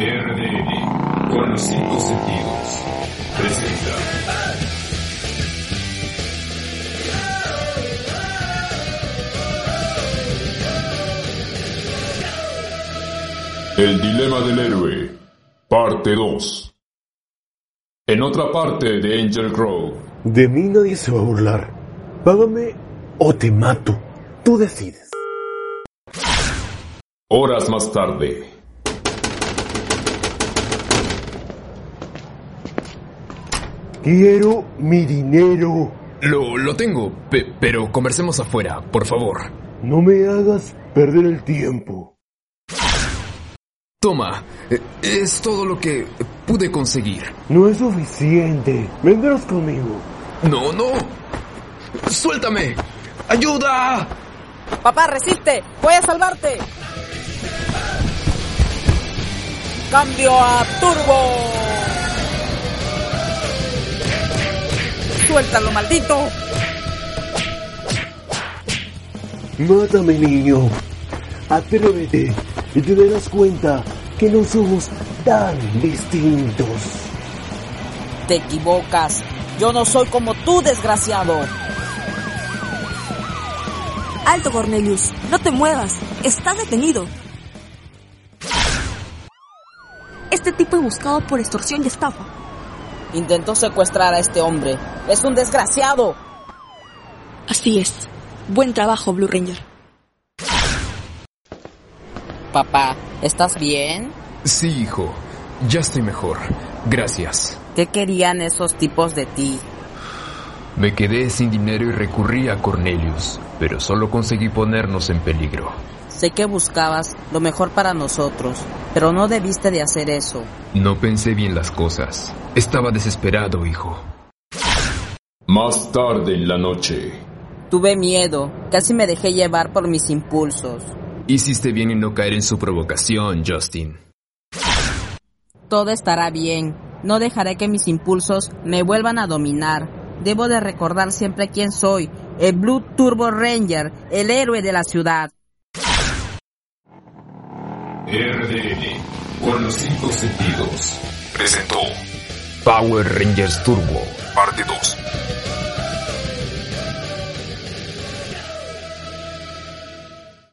RDN, con los cinco sentidos, presenta. El dilema del héroe, parte 2. En otra parte de Angel Grove, De mí nadie se va a burlar. Págame o te mato. Tú decides. horas más tarde. Quiero mi dinero. Lo, lo tengo, pe- pero conversemos afuera, por favor. No me hagas perder el tiempo. Toma, eh, es todo lo que pude conseguir. No es suficiente. Vendrás conmigo. No, no. Suéltame. ¡Ayuda! Papá, resiste. Voy a salvarte. Cambio a turbo. Suéltalo, maldito. Mátame, niño. Atrévete y te darás cuenta que no somos tan distintos. Te equivocas. Yo no soy como tú, desgraciado. Alto, Cornelius. No te muevas. Estás detenido. Este tipo es buscado por extorsión y estafa. Intentó secuestrar a este hombre. Es un desgraciado. Así es. Buen trabajo, Blue Ranger. Papá, ¿estás bien? Sí, hijo. Ya estoy mejor. Gracias. ¿Qué querían esos tipos de ti? Me quedé sin dinero y recurrí a Cornelius, pero solo conseguí ponernos en peligro. Sé que buscabas lo mejor para nosotros, pero no debiste de hacer eso. No pensé bien las cosas. Estaba desesperado, hijo. Más tarde en la noche, Tuve miedo, casi me dejé llevar por mis impulsos. Hiciste bien en no caer en su provocación, Justin. Todo estará bien. No dejaré que mis impulsos me vuelvan a dominar. Debo de recordar siempre quién soy. El Blue Turbo Ranger, el héroe de la ciudad. RDN, con los cinco sentidos, presentó Power Rangers Turbo. parte 2.